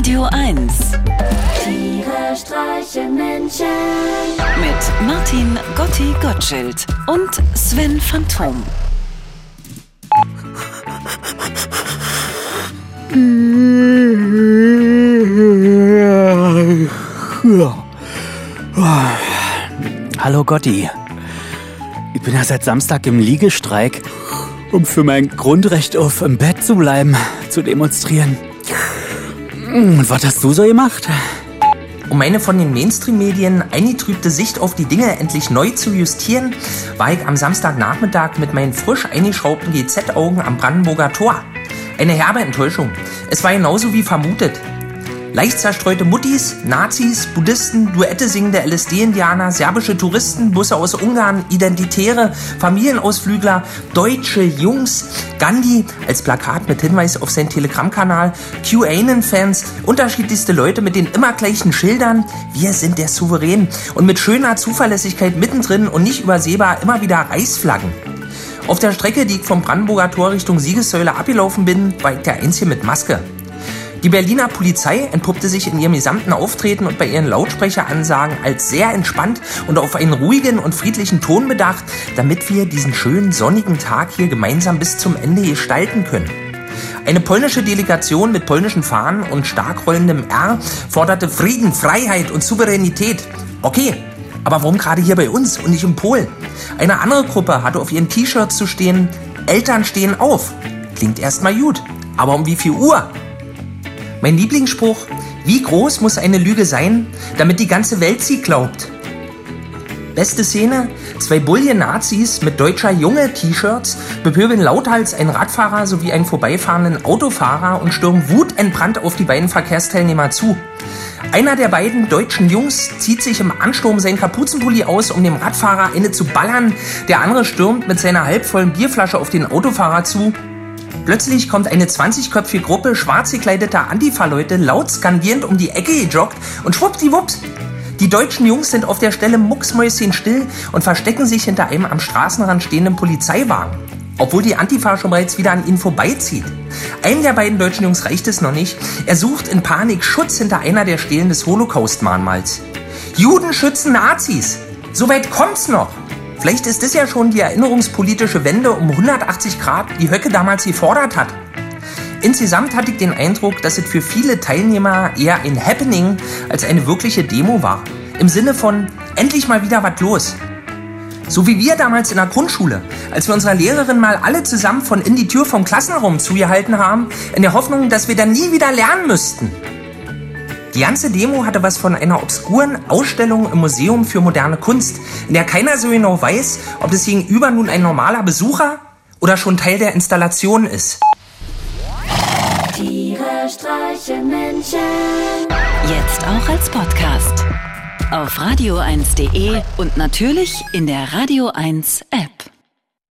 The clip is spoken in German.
Radio 1 Tiere streichen Menschen. mit Martin Gotti Gottschild und Sven Phantom. Hallo Gotti. Ich bin ja seit Samstag im Liegestreik, um für mein Grundrecht auf im Bett zu bleiben, zu demonstrieren. Und was hast du so gemacht? Um meine von den Mainstream-Medien eingetrübte Sicht auf die Dinge endlich neu zu justieren, war ich am Samstagnachmittag mit meinen frisch eingeschraubten GZ-Augen am Brandenburger Tor. Eine herbe Enttäuschung. Es war genauso wie vermutet. Leicht zerstreute Muttis, Nazis, Buddhisten, Duette singende LSD-Indianer, serbische Touristen, Busse aus Ungarn, Identitäre, Familienausflügler, deutsche Jungs, Gandhi als Plakat mit Hinweis auf seinen Telegram-Kanal, QAnon-Fans, unterschiedlichste Leute mit den immer gleichen Schildern. Wir sind der Souverän und mit schöner Zuverlässigkeit mittendrin und nicht übersehbar immer wieder Reichsflaggen. Auf der Strecke, die ich vom Brandenburger Tor Richtung Siegessäule abgelaufen bin, war ich der Einzige mit Maske. Die Berliner Polizei entpuppte sich in ihrem gesamten Auftreten und bei ihren Lautsprecheransagen als sehr entspannt und auf einen ruhigen und friedlichen Ton bedacht, damit wir diesen schönen sonnigen Tag hier gemeinsam bis zum Ende gestalten können. Eine polnische Delegation mit polnischen Fahnen und stark rollendem R forderte Frieden, Freiheit und Souveränität. Okay, aber warum gerade hier bei uns und nicht in Polen? Eine andere Gruppe hatte auf ihren T-Shirts zu stehen, Eltern stehen auf. Klingt erstmal gut, aber um wie viel Uhr? Mein Lieblingsspruch, wie groß muss eine Lüge sein, damit die ganze Welt sie glaubt? Beste Szene, zwei Bullion-Nazis mit deutscher Junge-T-Shirts bepöbeln lauthals einen Radfahrer sowie einen vorbeifahrenden Autofahrer und stürmen wutentbrannt auf die beiden Verkehrsteilnehmer zu. Einer der beiden deutschen Jungs zieht sich im Ansturm seinen Kapuzenpulli aus, um dem Radfahrer eine zu ballern. Der andere stürmt mit seiner halbvollen Bierflasche auf den Autofahrer zu. Plötzlich kommt eine 20-köpfige Gruppe schwarz gekleideter Antifa-Leute laut skandierend um die Ecke gejoggt und schwuppdiwupps. Die deutschen Jungs sind auf der Stelle mucksmäuschenstill und verstecken sich hinter einem am Straßenrand stehenden Polizeiwagen. Obwohl die Antifa schon bereits wieder an ihnen vorbeizieht. Einem der beiden deutschen Jungs reicht es noch nicht. Er sucht in Panik Schutz hinter einer der Stelen des Holocaust-Mahnmals. Juden schützen Nazis. Soweit kommt's noch. Vielleicht ist es ja schon die erinnerungspolitische Wende um 180 Grad, die Höcke damals gefordert hat. Insgesamt hatte ich den Eindruck, dass es für viele Teilnehmer eher ein Happening als eine wirkliche Demo war. Im Sinne von endlich mal wieder was los. So wie wir damals in der Grundschule, als wir unserer Lehrerin mal alle zusammen von in die Tür vom Klassenraum zugehalten haben, in der Hoffnung, dass wir dann nie wieder lernen müssten. Die ganze Demo hatte was von einer obskuren Ausstellung im Museum für moderne Kunst, in der keiner so genau weiß, ob das gegenüber nun ein normaler Besucher oder schon Teil der Installation ist. Tiere streichen Menschen. Jetzt auch als Podcast. Auf radio1.de und natürlich in der Radio 1 App.